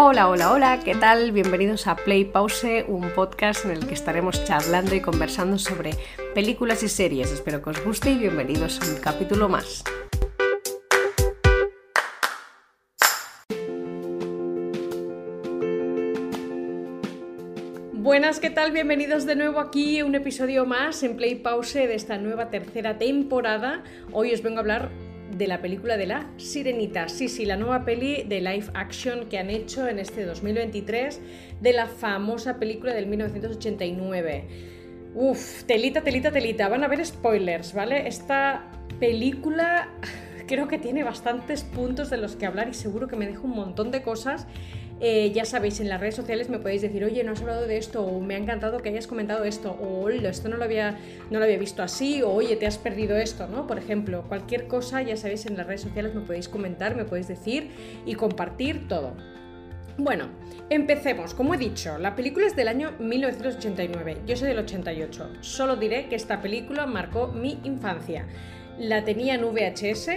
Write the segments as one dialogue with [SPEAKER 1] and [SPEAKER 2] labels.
[SPEAKER 1] Hola, hola, hola, ¿qué tal? Bienvenidos a Play Pause, un podcast en el que estaremos charlando y conversando sobre películas y series. Espero que os guste y bienvenidos a un capítulo más. Buenas, ¿qué tal? Bienvenidos de nuevo aquí un episodio más en Play Pause de esta nueva tercera temporada. Hoy os vengo a hablar de la película de la Sirenita. Sí, sí, la nueva peli de live action que han hecho en este 2023 de la famosa película del 1989. Uf, telita, telita, telita. Van a ver spoilers, ¿vale? Esta película creo que tiene bastantes puntos de los que hablar y seguro que me dejo un montón de cosas eh, ya sabéis, en las redes sociales me podéis decir, oye, no has hablado de esto, o me ha encantado que hayas comentado esto, o esto no lo, había, no lo había visto así, o oye, te has perdido esto, ¿no? Por ejemplo, cualquier cosa, ya sabéis, en las redes sociales me podéis comentar, me podéis decir y compartir todo. Bueno, empecemos. Como he dicho, la película es del año 1989, yo soy del 88. Solo diré que esta película marcó mi infancia. La tenía en VHS,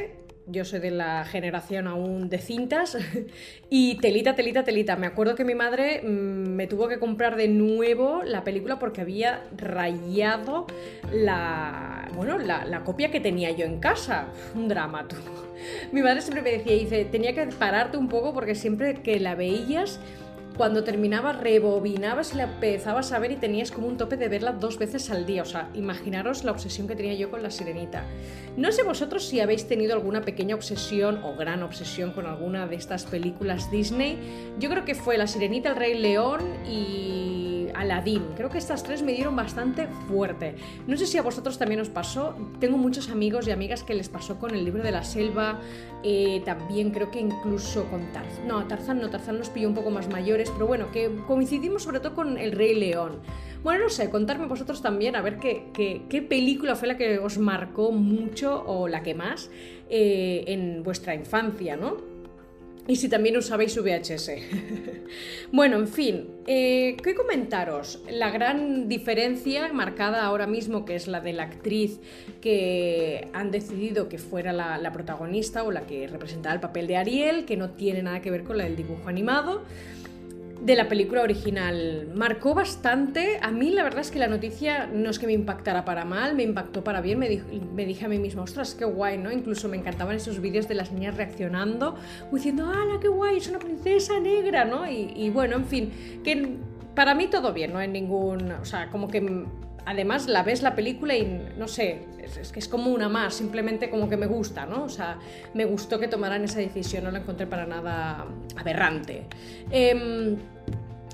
[SPEAKER 1] yo soy de la generación aún de cintas y telita, telita, telita. Me acuerdo que mi madre mm, me tuvo que comprar de nuevo la película porque había rayado la, bueno, la, copia que tenía yo en casa. Un drama, tú. Mi madre siempre me decía, dice, tenía que pararte un poco porque siempre que la veías cuando terminaba rebobinabas y la empezabas a ver y tenías como un tope de verla dos veces al día. O sea, imaginaros la obsesión que tenía yo con la sirenita. No sé vosotros si habéis tenido alguna pequeña obsesión o gran obsesión con alguna de estas películas Disney. Yo creo que fue La Sirenita, El Rey León y Aladdin. Creo que estas tres me dieron bastante fuerte. No sé si a vosotros también os pasó. Tengo muchos amigos y amigas que les pasó con el libro de la selva. Eh, también creo que incluso con Tarzan. No, Tarzan no, Tarzan nos pilló un poco más mayores, pero bueno, que coincidimos sobre todo con El Rey León. Bueno, no sé, contarme vosotros también a ver qué, qué, película fue la que os marcó mucho o la que más eh, en vuestra infancia, ¿no? Y si también usabais VHS. bueno, en fin, eh, ¿qué comentaros? La gran diferencia marcada ahora mismo, que es la de la actriz que han decidido que fuera la, la protagonista o la que representaba el papel de Ariel, que no tiene nada que ver con la del dibujo animado de la película original. Marcó bastante. A mí la verdad es que la noticia no es que me impactara para mal, me impactó para bien. Me, me dije a mí misma, ostras, qué guay, ¿no? Incluso me encantaban esos vídeos de las niñas reaccionando, diciendo, ¡hala, qué guay! Es una princesa negra, ¿no? Y, y bueno, en fin, que para mí todo bien, no hay ningún... O sea, como que además la ves la película y no sé, es, que es como una más, simplemente como que me gusta, ¿no? O sea, me gustó que tomaran esa decisión, no la encontré para nada aberrante. Em,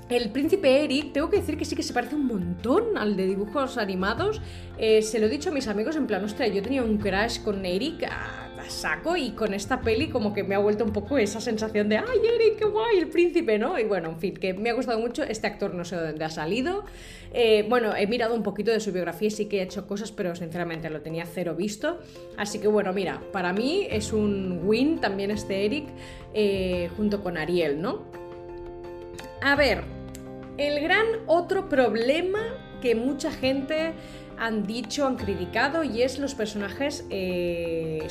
[SPEAKER 1] el príncipe Eric, tengo que decir que sí que se parece un montón al de dibujos animados. Eh, se lo he dicho a mis amigos en plan, ostra, yo tenía un crash con Eric saco y con esta peli como que me ha vuelto un poco esa sensación de, ay Eric, qué guay, el príncipe, ¿no? Y bueno, en fin, que me ha gustado mucho. Este actor no sé de dónde ha salido. Eh, bueno, he mirado un poquito de su biografía y sí que he hecho cosas, pero sinceramente lo tenía cero visto. Así que bueno, mira, para mí es un win también este Eric eh, junto con Ariel, ¿no? A ver, el gran otro problema que mucha gente han dicho, han criticado y es los personajes eh,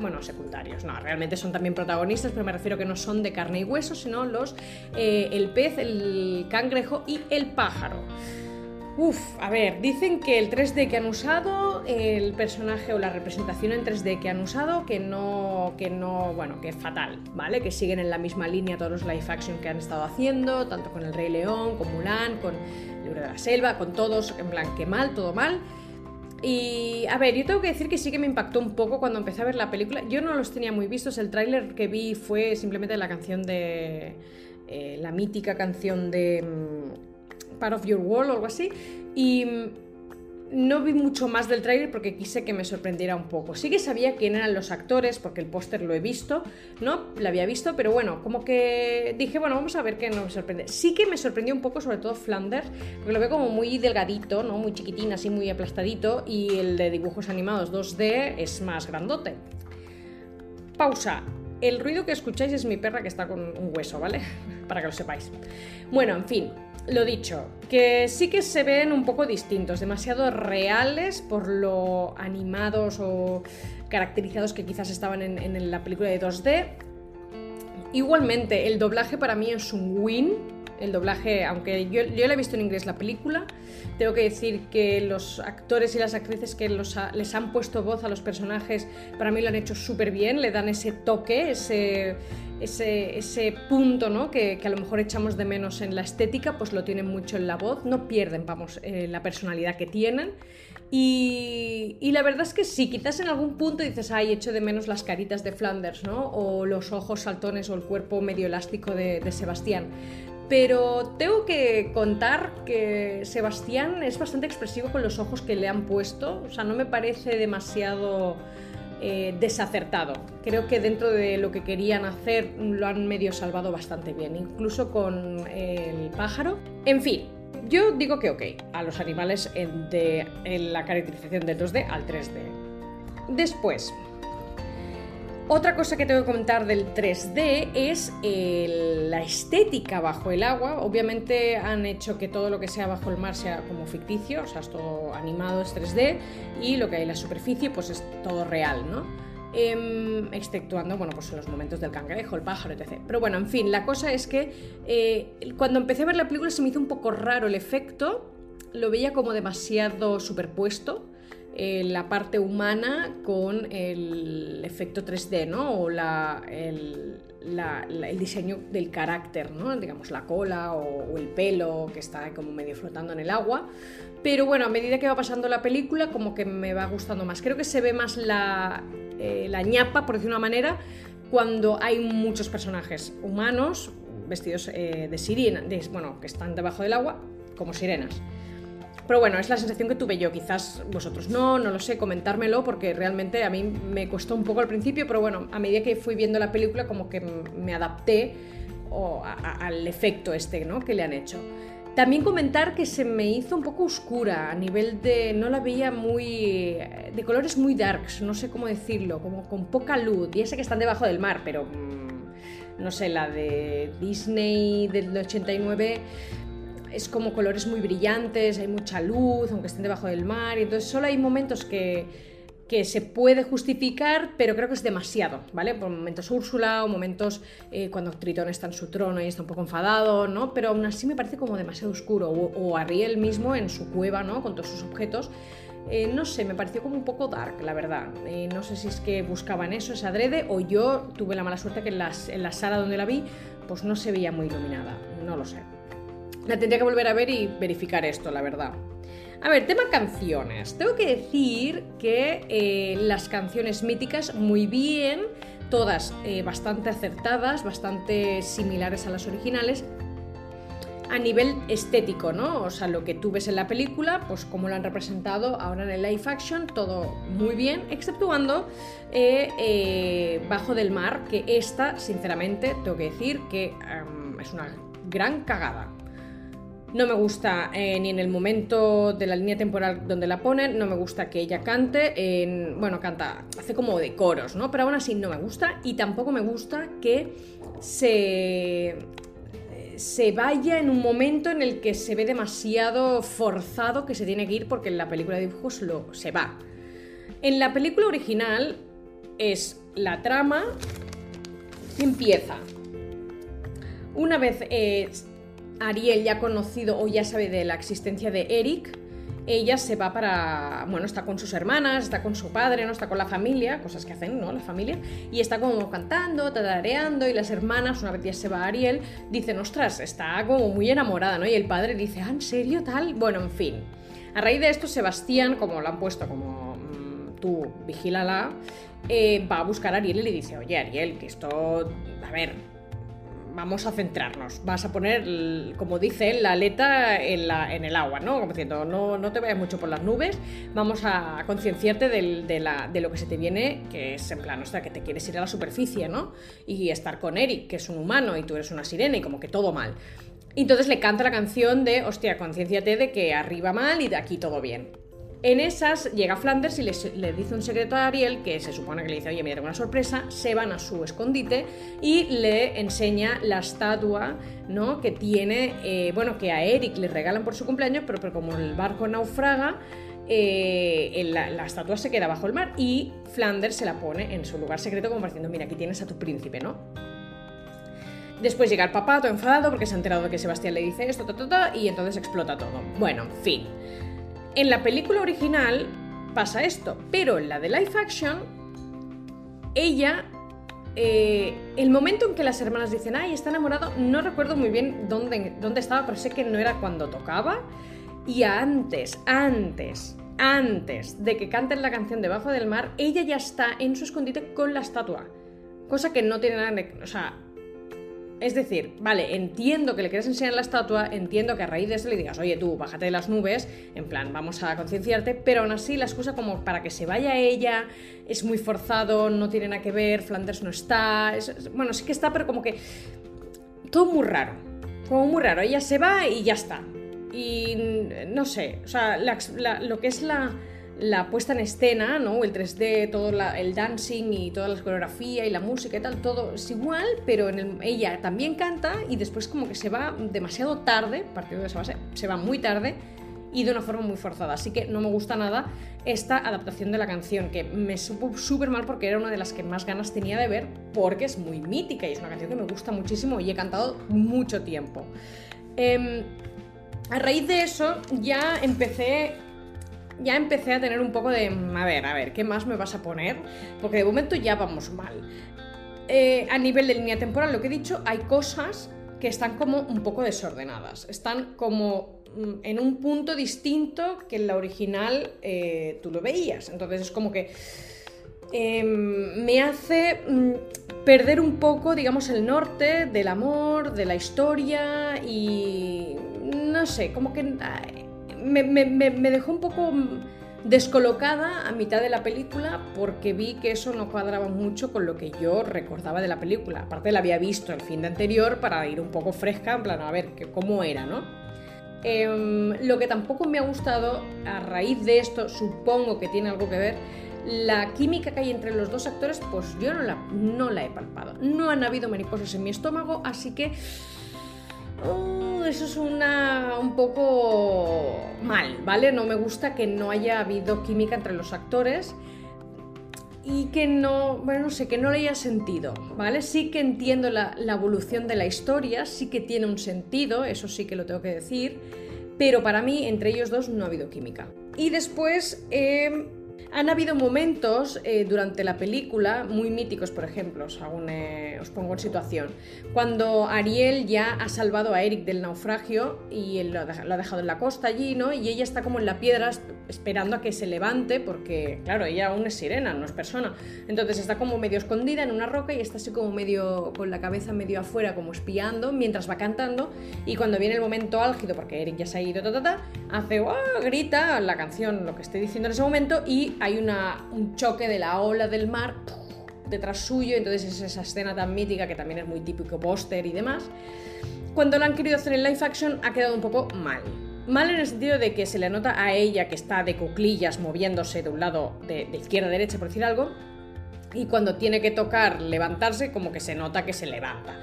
[SPEAKER 1] bueno, secundarios, no, realmente son también protagonistas, pero me refiero que no son de carne y hueso, sino los, eh, el pez, el cangrejo y el pájaro. Uf, a ver, dicen que el 3D que han usado, el personaje o la representación en 3D que han usado, que no, que no, bueno, que es fatal, ¿vale? Que siguen en la misma línea todos los live action que han estado haciendo, tanto con el Rey León, con Mulan, con libro de la selva, con todos, en plan, que mal, todo mal. Y a ver, yo tengo que decir que sí que me impactó un poco cuando empecé a ver la película. Yo no los tenía muy vistos, el tráiler que vi fue simplemente la canción de... Eh, la mítica canción de mm, Part of Your World o algo así. Y no vi mucho más del tráiler porque quise que me sorprendiera un poco. Sí que sabía quién eran los actores porque el póster lo he visto, ¿no? Lo había visto, pero bueno, como que dije, bueno, vamos a ver qué nos sorprende. Sí que me sorprendió un poco, sobre todo Flanders, porque lo veo como muy delgadito, ¿no? Muy chiquitín, así muy aplastadito, y el de dibujos animados 2D es más grandote. Pausa. El ruido que escucháis es mi perra que está con un hueso, ¿vale? Para que lo sepáis. Bueno, en fin, lo dicho, que sí que se ven un poco distintos, demasiado reales por lo animados o caracterizados que quizás estaban en, la película de 2D. Igualmente, el doblaje para mí es un win. El doblaje, aunque yo, yo he visto en inglés la película, tengo que decir que los actores y las actrices que les han puesto voz a los personajes, para mí lo han hecho súper bien, le dan ese toque, ese, ese, punto ¿no? que, a lo mejor echamos de menos en la estética, pues lo tienen mucho en la voz, no pierden, vamos, eh, la personalidad que tienen. Y, la verdad es que sí, quizás en algún punto dices, ay, echo de menos las caritas de Flanders, ¿no? O los ojos saltones o el cuerpo medio elástico de, Sebastián. Pero tengo que contar que Sebastián es bastante expresivo con los ojos que le han puesto. O sea, no me parece demasiado eh, desacertado. Creo que dentro de lo que querían hacer lo han medio salvado bastante bien, incluso con el pájaro. En fin, yo digo que ok, a los animales en, de, la caracterización del 2D al 3D. Después, otra cosa que tengo que comentar del 3D es la estética bajo el agua. Obviamente han hecho que todo lo que sea bajo el mar sea como ficticio, o sea, es todo animado, es 3D, y lo que hay en la superficie pues es todo real, ¿no? Em, exceptuando bueno, pues los momentos del cangrejo, el pájaro, etc. Pero bueno, en fin, la cosa es que eh, cuando empecé a ver la película se me hizo un poco raro el efecto, lo veía como demasiado superpuesto. Eh, la parte humana con el efecto 3D, ¿no? O el, diseño del carácter, ¿no? Digamos, la cola o, o, el pelo que está como medio flotando en el agua. Pero bueno, a medida que va pasando la película, como que me va gustando más. Creo que se ve más la, eh, la ñapa, por decir una manera, cuando hay muchos personajes humanos vestidos eh, de sirena, bueno, que están debajo del agua, como sirenas. Pero bueno, es la sensación que tuve yo. Quizás vosotros no, no lo sé, comentármelo, porque realmente a mí me costó un poco al principio, pero bueno, a medida que fui viendo la película, como que me adapté al efecto este ¿no? que le han hecho. También comentar que se me hizo un poco oscura a nivel de. No la veía muy. de colores muy darks, no sé cómo decirlo, como con poca luz. Y sé que están debajo del mar, pero. Mm, no sé, la de Disney del 89 es como colores muy brillantes, hay mucha luz, aunque estén debajo del mar. Y entonces solo hay momentos que que se puede justificar, pero creo que es demasiado, ¿vale? Por momentos Úrsula o momentos eh, cuando Tritón está en su trono y está un poco enfadado, ¿no? Pero aún así me parece como demasiado oscuro. O, Ariel mismo en su cueva, ¿no? Con todos sus objetos. Eh, no sé, me pareció como un poco dark, la verdad. Eh, no sé si es que buscaban eso, esa adrede, o yo tuve la mala suerte que en, en la sala donde la vi, pues no se veía muy iluminada. No lo sé. La tendría que volver a ver y verificar esto, la verdad. A ver, tema canciones. Tengo que decir que eh, las canciones míticas muy bien, todas eh, bastante acertadas, bastante similares a las originales. A nivel estético, ¿no? O sea, lo que tú ves en la película, pues como lo han representado ahora en el live action, todo muy bien, exceptuando eh, Bajo del Mar, que esta, sinceramente, tengo que decir que es una gran cagada. No me gusta eh, ni en el momento de la línea temporal donde la ponen, no me gusta que ella cante, en, bueno, canta, hace como de coros, ¿no? Pero aún así no me gusta y tampoco me gusta que se, se vaya en un momento en el que se ve demasiado forzado que se tiene que ir porque en la película de dibujos lo, se va. En la película original es la trama empieza. Una vez eh, Ariel ya conocido o ya sabe de la existencia de Eric, ella se va para, bueno, está con sus hermanas, está con su padre, no está con la familia, cosas que hacen, ¿no? La familia, y está como cantando, tarareando, y las hermanas, una vez ya se va Ariel, dicen, ostras, está como muy enamorada, ¿no? Y el padre dice, ah, ¿en serio tal? Bueno, en fin. A raíz de esto, Sebastián, como lo han puesto como mm, tú, vigílala, eh, va a buscar a Ariel y le dice, oye, Ariel, que esto, a ver, vamos a centrarnos. Vas a poner, como dice la aleta en, la, en el agua, ¿no? Como diciendo, no, no te vayas mucho por las nubes, vamos a concienciarte de, de, lo que se te viene, que es en plan, o sea, que te quieres ir a la superficie, ¿no? Y estar con Eric, que es un humano, y tú eres una sirena, y como que todo mal. Y entonces le canta la canción de, hostia, concienciate de que arriba mal y de aquí todo bien. En esas llega Flanders y le, dice un secreto a Ariel, que se supone que le dice, oye, mira, tengo una sorpresa, se van a su escondite y le enseña la estatua ¿no? que tiene, eh, bueno, que a Eric le regalan por su cumpleaños, pero, pero como el barco naufraga, eh, la, estatua se queda bajo el mar y Flanders se la pone en su lugar secreto como diciendo, mira, aquí tienes a tu príncipe, ¿no? Después llega el papá todo enfadado porque se ha enterado de que Sebastián le dice esto, y entonces explota todo. Bueno, en fin. En la película original pasa esto, pero en la de live action, ella eh, el momento en que las hermanas dicen, ay, está enamorado, no recuerdo muy bien dónde, dónde estaba, pero sé que no era cuando tocaba. Y antes, antes, antes de que canten la canción Debajo del mar, ella ya está en su escondite con la estatua. Cosa que no tiene nada. O sea, es decir, vale, entiendo que le quieres enseñar la estatua, entiendo que a raíz de eso le digas, oye tú, bájate de las nubes, en plan, vamos a concienciarte, pero aún así la excusa como para que se vaya ella es muy forzado, no tiene nada que ver, Flanders no está, bueno, sí que está, pero como que todo muy raro, como muy raro, ella se va y ya está. Y no sé, o sea, lo que es la la puesta en escena, ¿no? El 3D, todo el dancing y toda la coreografía y la música y tal, todo es igual, pero ella también canta y después como que se va demasiado tarde, partiendo de esa base, se va muy tarde y de una forma muy forzada. Así que no me gusta nada esta adaptación de la canción, que me supo súper mal porque era una de las que más ganas tenía de ver, porque es muy mítica y es una canción que me gusta muchísimo y he cantado mucho tiempo. Em, a raíz de eso ya empecé ya empecé a tener un poco de, a ver, a ver, ¿qué más me vas a poner? Porque de momento ya vamos mal. Eh, a nivel de línea temporal, lo que he dicho, hay cosas que están como un poco desordenadas. Están como mm, en un punto distinto que en la original eh, tú lo veías. Entonces es como que em, me hace mm, perder un poco, digamos, el norte del amor, de la historia y no sé, como que me, dejó un poco descolocada a mitad de la película porque vi que eso no cuadraba mucho con lo que yo recordaba de la película. Aparte la había visto el fin de anterior para ir un poco fresca, en plan, a ver cómo era, ¿no? Em, lo que tampoco me ha gustado a raíz de esto, supongo que tiene algo que ver, la química que hay entre los dos actores, pues yo no la, no la he palpado. No han habido mariposas en mi estómago, así que eso es una, un poco mal, ¿vale? No me gusta que no haya habido química entre los actores y que no, bueno, no sé, que no le haya sentido, ¿vale? Sí que entiendo la, evolución de la historia, sí que tiene un sentido, eso sí que lo tengo que decir, pero para mí entre ellos dos no ha habido química. Y después... Eh, han habido momentos eh, durante la película muy míticos, por ejemplo, eh, os, pongo en situación, cuando Ariel ya ha salvado a Eric del naufragio y él lo ha, dejado en la costa allí, ¿no? Y ella está como en la piedra esperando a que se levante porque, claro, ella aún es sirena, no es persona. Entonces está como medio escondida en una roca y está así como medio con la cabeza medio afuera, como espiando, mientras va cantando y cuando viene el momento álgido, porque Eric ya se ha ido, hace, grita la canción, lo que estoy diciendo en ese momento y hay un choque de la ola del mar detrás suyo, entonces es esa escena tan mítica que también es muy típico póster y demás. Cuando lo han querido hacer en live action ha quedado un poco mal. Mal en el sentido de que se le nota a ella que está de cuclillas moviéndose de un lado de, izquierda a derecha, por decir algo, y cuando tiene que tocar levantarse, como que se nota que se levanta.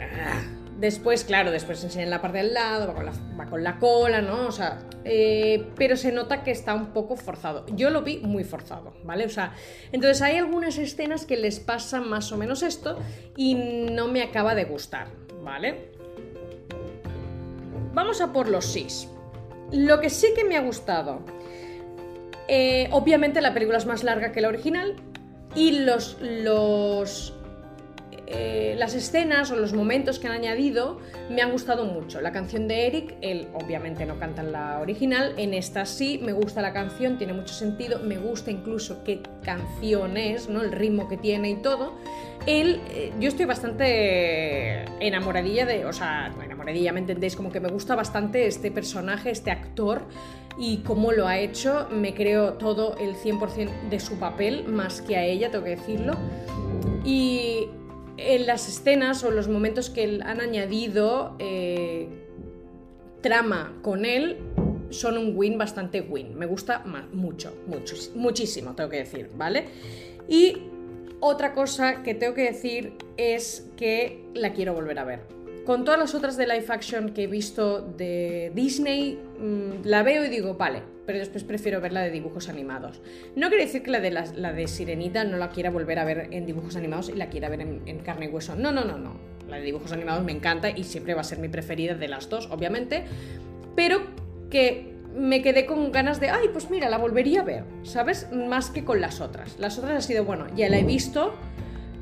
[SPEAKER 1] Ah, Después, claro, después se enseña en la parte del lado, va con la, cola, ¿no? O sea, eh, pero se nota que está un poco forzado. Yo lo vi muy forzado, ¿vale? O sea, entonces hay algunas escenas que les pasa más o menos esto y no me acaba de gustar, ¿vale? Vamos a por los sís. Lo que sí que me ha gustado, eh, obviamente la película es más larga que la original y los, los eh, las escenas o los momentos que han añadido me han gustado mucho. La canción de Eric, él obviamente no canta en la original, en esta sí, me gusta la canción, tiene mucho sentido, me gusta incluso qué canción es, ¿no? el ritmo que tiene y todo. Él, eh, yo estoy bastante enamoradilla de, o sea, enamoradilla, ¿me entendéis? Como que me gusta bastante este personaje, este actor y cómo lo ha hecho, me creo todo el 100% de su papel, más que a ella, tengo que decirlo. Y en las escenas o los momentos que han añadido eh, trama con él son un win bastante win. Me gusta mucho, mucho, muchísimo, tengo que decir, ¿vale? Y otra cosa que tengo que decir es que la quiero volver a ver con todas las otras de live action que he visto de Disney, mm, la veo y digo, vale, pero después prefiero ver la de dibujos animados. No quiere decir que la de, la, de Sirenita no la quiera volver a ver en dibujos animados y la quiera ver en, carne y hueso. No, no, no, no. la de dibujos animados me encanta y siempre va a ser mi preferida de las dos, obviamente, pero que me quedé con ganas de, ay, pues mira, la volvería a ver, ¿sabes? Más que con las otras. Las otras ha sido, bueno, ya la he visto,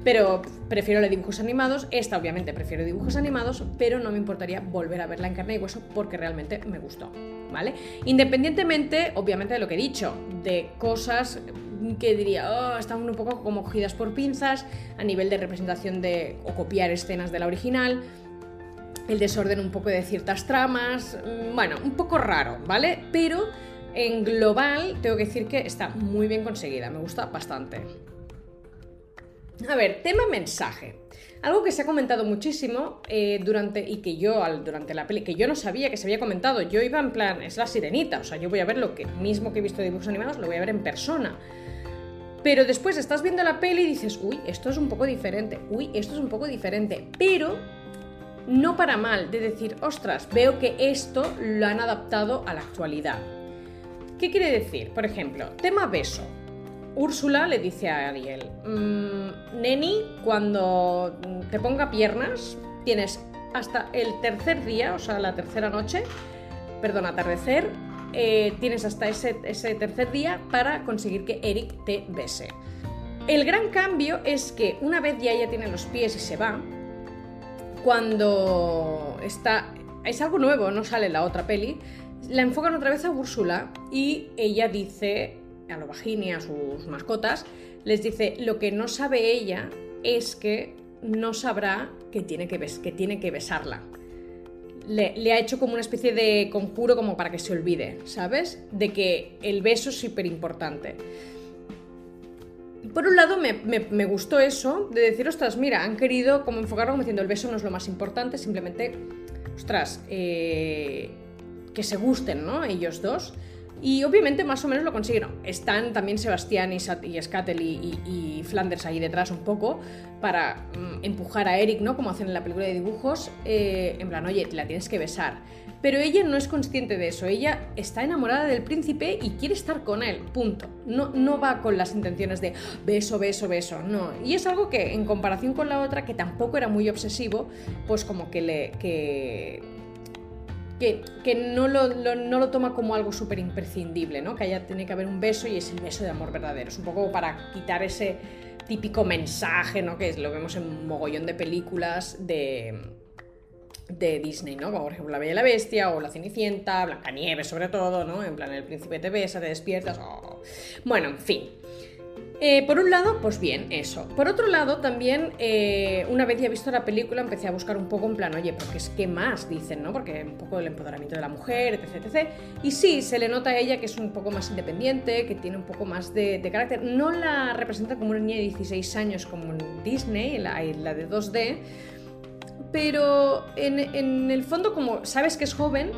[SPEAKER 1] pero prefiero los dibujos animados. Esta, obviamente, prefiero dibujos animados, pero no me importaría volver a verla en carne y hueso porque realmente me gustó, ¿vale? Independientemente, obviamente, de lo que he dicho, de cosas que diría, oh, están un poco como cogidas por pinzas a nivel de representación de o copiar escenas de la original el desorden un poco de ciertas tramas, mm, bueno, un poco raro, ¿vale? Pero en global tengo que decir que está muy bien conseguida, me gusta bastante. A ver, tema mensaje. Algo que se ha comentado muchísimo eh, durante y que yo durante la peli que yo no sabía que se había comentado. Yo iba en plan es la sirenita, o sea yo voy a ver lo que mismo que he visto de dibujos animados lo voy a ver en persona. Pero después estás viendo la peli y dices, uy, esto es un poco diferente, uy, esto es un poco diferente. Pero no para mal, de decir, ostras, veo que esto lo han adaptado a la actualidad. ¿Qué quiere decir? Por ejemplo, tema beso. Úrsula le dice a Ariel, mm, Neni, cuando te ponga piernas, tienes hasta el tercer día, o sea, la tercera noche, perdón, atardecer, eh, tienes hasta ese, ese tercer día para conseguir que Eric te bese. El gran cambio es que una vez ya ella tiene los pies y se va, cuando está... Es algo nuevo, no sale la otra peli. La enfocan otra vez a Úrsula y ella dice a y a sus mascotas, les dice, lo que no sabe ella es que no sabrá que tiene que, que, tiene que besarla. Le, ha hecho como una especie de conjuro como para que se olvide, ¿sabes? De que el beso es súper importante por un lado me, gustó eso, de decir, ostras, mira, han querido como enfocarlo como diciendo el beso no es lo más importante, simplemente, ostras, eh, que se gusten, ¿no? Ellos dos. Y obviamente más o menos lo consiguieron. Están también Sebastián y, Scattel y, Flanders ahí detrás un poco para mm, empujar a Eric, ¿no? Como hacen en la película de dibujos, eh, en plan, oye, la tienes que besar. Pero ella no es consciente de eso, ella está enamorada del príncipe y quiere estar con él, punto. No, no va con las intenciones de beso, beso, beso, no. Y es algo que en comparación con la otra, que tampoco era muy obsesivo, pues como que le... Que, que, no, lo, toma como algo súper imprescindible, ¿no? Que haya tiene que haber un beso y es el beso de amor verdadero. Es un poco para quitar ese típico mensaje, ¿no? Que lo vemos en un mogollón de películas de, de Disney, ¿no? Como por ejemplo La Bella y la Bestia o La Cenicienta, Blancanieves sobre todo, ¿no? En plan, el príncipe te besa, te despiertas. Oh. Bueno, en fin. Eh, por un lado, pues bien, eso. Por otro lado, también, eh, una vez ya visto la película, empecé a buscar un poco en plan, oye, porque es que más dicen, ¿no? Porque un poco el empoderamiento de la mujer, etc, etc. Y sí, se le nota a ella que es un poco más independiente, que tiene un poco más de, carácter. No la representa como una niña de 16 años como en Disney, la, la de 2D, pero en, el fondo como sabes que es joven,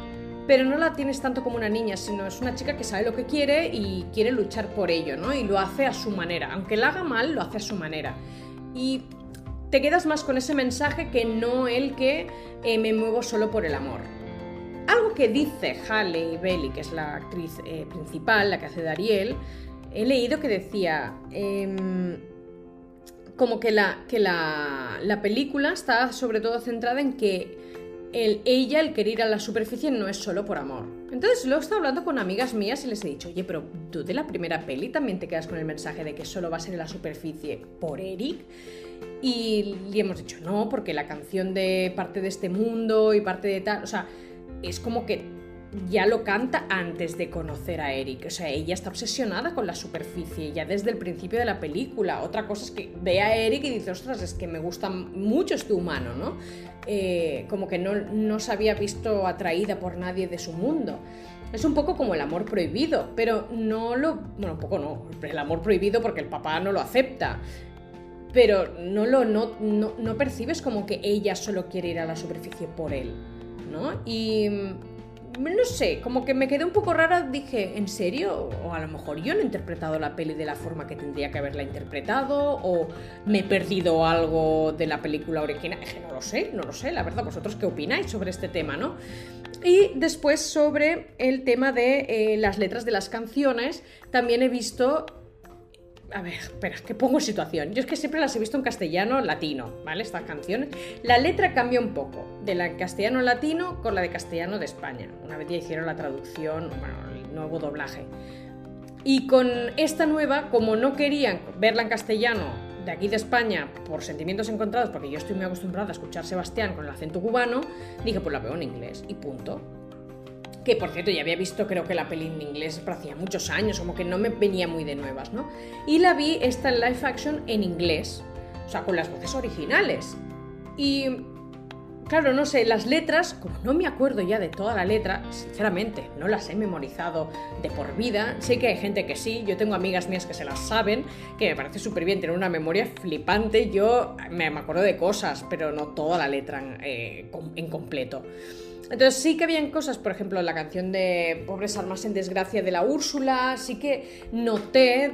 [SPEAKER 1] pero no la tienes tanto como una niña, sino es una chica que sabe lo que quiere y quiere luchar por ello, ¿no? Y lo hace a su manera. Aunque la haga mal, lo hace a su manera. Y te quedas más con ese mensaje que no el que eh, me muevo solo por el amor. Algo que dice Halle Bailey, que es la actriz eh, principal, la que hace de Ariel, he leído que decía... Em, como que la, que la, película está sobre todo centrada en que el, ella, el querer ir a la superficie, no es solo por amor. Entonces lo he estado hablando con amigas mías y les he dicho, oye, pero tú de la primera peli también te quedas con el mensaje de que solo va a ser en la superficie por Eric. Y le hemos dicho, no, porque la canción de parte de este mundo y parte de tal, o sea, es como que ya lo canta antes de conocer a Eric. O sea, ella está obsesionada con la superficie, ya desde el principio de la película. Otra cosa es que ve a Eric y dice, ostras, es que me gusta mucho este humano, ¿no? Eh, como que no, no se había visto atraída por nadie de su mundo. Es un poco como el amor prohibido, pero no lo... Bueno, un poco no, el amor prohibido porque el papá no lo acepta. Pero no lo no, no, no percibes como que ella solo quiere ir a la superficie por él, ¿no? Y no sé, como que me quedé un poco rara, dije, ¿en serio? O a lo mejor yo no he interpretado la peli de la forma que tendría que haberla interpretado, o me he perdido algo de la película original. Que no lo sé, no lo sé, la verdad, vosotros qué opináis sobre este tema, ¿no? Y después sobre el tema de eh, las letras de las canciones, también he visto a ver, espera, que pongo situación. Yo es que siempre las he visto en castellano latino, ¿vale? Estas canciones. La letra cambia un poco, de la castellano latino con la de castellano de España. Una vez ya hicieron la traducción, bueno, el nuevo doblaje. Y con esta nueva, como no querían verla en castellano de aquí de España por sentimientos encontrados, porque yo estoy muy acostumbrada a escuchar Sebastián con el acento cubano, dije, pues la veo en inglés y punto que por cierto ya había visto creo que la peli en inglés pero hacía muchos años, como que no me venía muy de nuevas, ¿no? Y la vi esta en live action en inglés, o sea, con las voces originales. Y claro, no sé, las letras, como no me acuerdo ya de toda la letra, sinceramente, no las he memorizado de por vida. Sé que hay gente que sí, yo tengo amigas mías que se las saben, que me parece súper bien tener una memoria flipante. Yo me acuerdo de cosas, pero no toda la letra eh, en completo. Entonces sí que habían cosas, por ejemplo, la canción de Pobres Almas en Desgracia de la Úrsula, sí que noté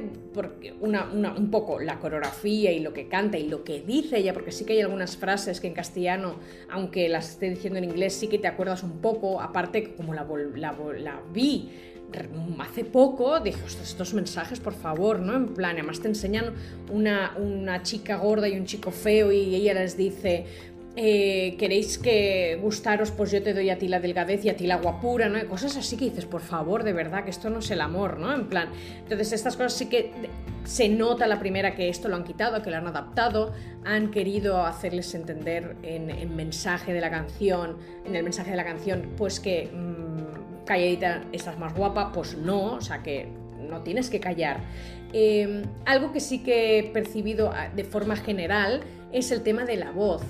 [SPEAKER 1] un poco la coreografía y lo que canta y lo que dice ella, porque sí que hay algunas frases que en castellano, aunque las esté diciendo en inglés, sí que te acuerdas un poco, aparte como la, la, vi hace poco, dije, estos mensajes, por favor, ¿no? En plan, además te enseñan una chica gorda y un chico feo y ella les dice, eh, queréis que gustaros, pues yo te doy a ti la delgadez y a ti la guapura, ¿no? Cosas así que dices, por favor, de verdad, que esto no es el amor, ¿no? En plan, entonces estas cosas sí que se nota la primera que esto lo han quitado, que lo han adaptado, han querido hacerles entender en mensaje de la canción, en el mensaje de la canción, pues que mmm, calladita estás más guapa, pues no, o sea que no tienes que callar. Em, algo que sí que he percibido ah, de forma general es el tema de la voz.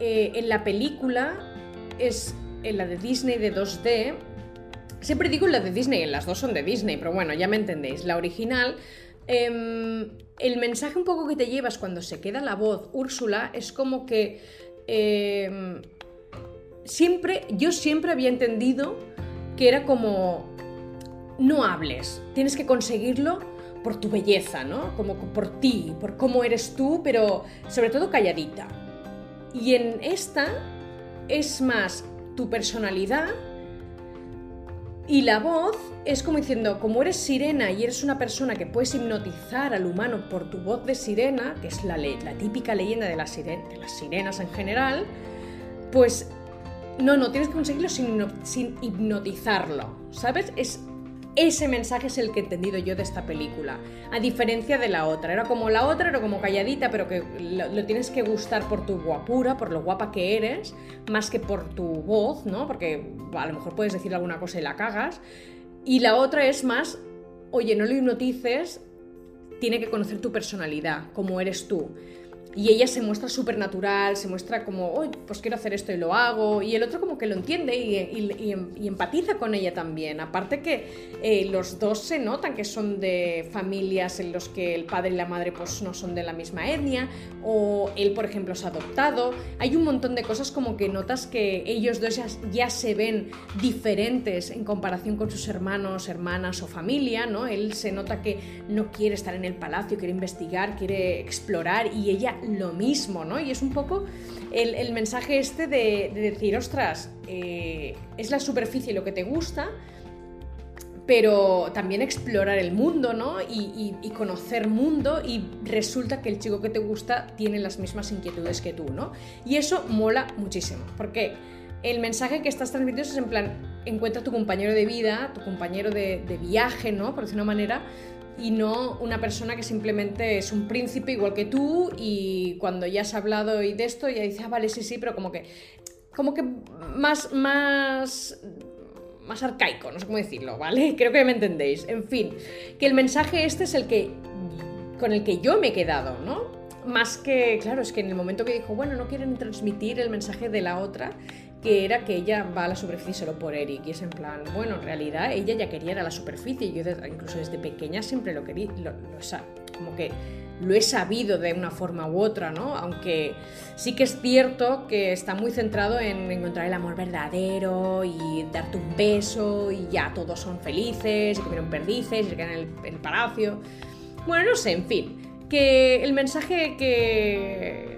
[SPEAKER 1] Eh, en la película es en la de Disney de 2D. Siempre digo en la de Disney, en las dos son de Disney, pero bueno, ya me entendéis. La original, em, el mensaje un poco que te llevas cuando se queda la voz Úrsula es como que em, siempre, yo siempre había entendido que era como no hables, tienes que conseguirlo por tu belleza, ¿no? Como por ti, por cómo eres tú, pero sobre todo calladita. Y en esta es más tu personalidad y la voz es como diciendo, como eres sirena y eres una persona que puedes hipnotizar al humano por tu voz de sirena, que es la, la típica leyenda de, las sirenas en general, pues no, no, tienes que conseguirlo sin, sin hipnotizarlo, ¿sabes? Es ese mensaje es el que he entendido yo de esta película, a diferencia de la otra. Era como la otra, era como calladita, pero que lo, tienes que gustar por tu guapura, por lo guapa que eres, más que por tu voz, ¿no? Porque a lo mejor puedes decir alguna cosa y la cagas. Y la otra es más, oye, no lo hipnotices, tiene que conocer tu personalidad, cómo eres tú. Y ella se muestra súper natural, se muestra como, uy, pues quiero hacer esto y lo hago. Y el otro como que lo entiende y, empatiza con ella también. Aparte que eh, los dos se notan que son de familias en los que el padre y la madre pues no son de la misma etnia. O él, por ejemplo, es adoptado. Hay un montón de cosas como que notas que ellos dos ya, se ven diferentes en comparación con sus hermanos, hermanas o familia, ¿no? Él se nota que no quiere estar en el palacio, quiere investigar, quiere explorar y ella lo mismo, ¿no? Y es un poco el, mensaje este de, decir, ostras, eh, es la superficie lo que te gusta, pero también explorar el mundo, ¿no? Y, conocer mundo y resulta que el chico que te gusta tiene las mismas inquietudes que tú, ¿no? Y eso mola muchísimo, porque el mensaje que estás transmitiendo es en plan, encuentra tu compañero de vida, tu compañero de, de viaje, ¿no? Por decir una manera, y no una persona que simplemente es un príncipe igual que tú y cuando ya has hablado y de esto ya dice, ah, vale, sí, sí, pero como que, como que más, más, más arcaico, no sé cómo decirlo, ¿vale? Creo que me entendéis. En fin, que el mensaje este es el que, con el que yo me he quedado, ¿no? Más que, claro, es que en el momento que dijo, bueno, no quieren transmitir el mensaje de la otra, que era que ella va a la superficie solo por Eric. Y es en plan, bueno, en realidad ella ya quería ir a la superficie. Yo incluso desde pequeña siempre lo quería, lo, como que lo he sabido de una forma u otra, ¿no? Aunque sí que es cierto que está muy centrado en encontrar el amor verdadero y darte un beso y ya todos son felices y comieron perdices y se quedan en el palacio. Bueno, no sé, en fin. Que el mensaje que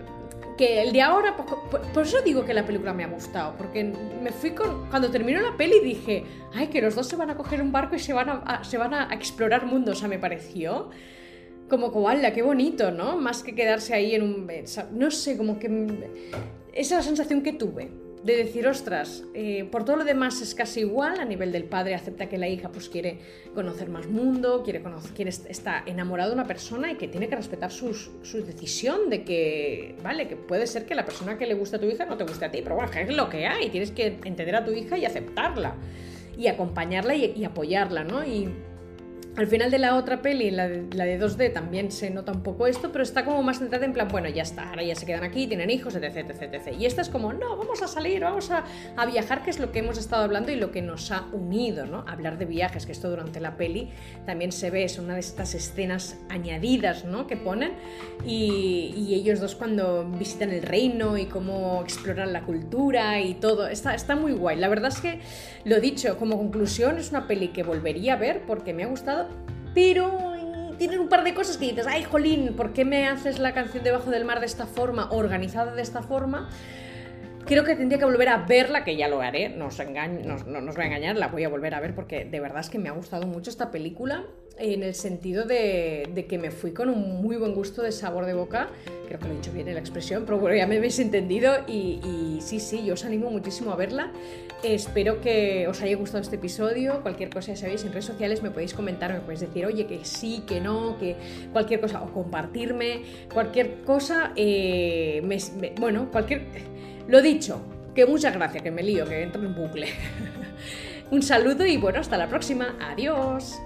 [SPEAKER 1] que el de ahora, por, eso digo que la película me ha gustado, porque me fui con, cuando terminó la peli dije, ay, que los dos se van a coger un barco y se van a, se van a explorar mundos, o sea, me pareció como koala, qué bonito, ¿no? Más que quedarse ahí en un... No sé, como que... Esa es la sensación que tuve de decir, ostras, eh, por todo lo demás es casi igual, a nivel del padre acepta que la hija pues quiere conocer más mundo, quiere, conocer, quiere está enamorado de una persona y que tiene que respetar su decisión de que, vale, que puede ser que la persona que le gusta a tu hija no te guste a ti, pero bueno, es lo que hay, tienes que entender a tu hija y aceptarla y acompañarla y, y apoyarla, ¿no? Y, al final de la otra peli, la de, la de 2D, también se nota un poco esto, pero está como más centrada en plan, bueno, ya está, ahora ya se quedan aquí, tienen hijos, etc, etc. Y esta es como, no, vamos a salir, vamos a, viajar, que es lo que hemos estado hablando y lo que nos ha unido, ¿no? Hablar de viajes, que esto durante la peli también se ve, es una de estas escenas añadidas, ¿no? Que ponen, y, y ellos dos cuando visitan el reino y cómo exploran la cultura y todo, está, está muy guay. La verdad es que, lo dicho, como conclusión, es una peli que volvería a ver porque me ha gustado pero tienen un par de cosas que dices, ay, jolín, ¿por qué me haces la canción debajo del mar de esta forma, organizada de esta forma? Creo que tendría que volver a verla, que ya lo haré, no os, no, no, voy a engañar, la voy a volver a ver porque de verdad es que me ha gustado mucho esta película en el sentido de, que me fui con un muy buen gusto de sabor de boca. Creo que lo he dicho bien en la expresión, pero bueno, ya me habéis entendido y, sí, sí, yo os animo muchísimo a verla. Espero que os haya gustado este episodio. Cualquier cosa, ya sabéis, en redes sociales me podéis comentar, me podéis decir, oye, que sí, que no, que cualquier cosa, o compartirme, cualquier cosa, eh, bueno, cualquier... Lo dicho, que muchas gracias, que me lío, que entro en bucle. Un saludo y bueno, hasta la próxima. Adiós.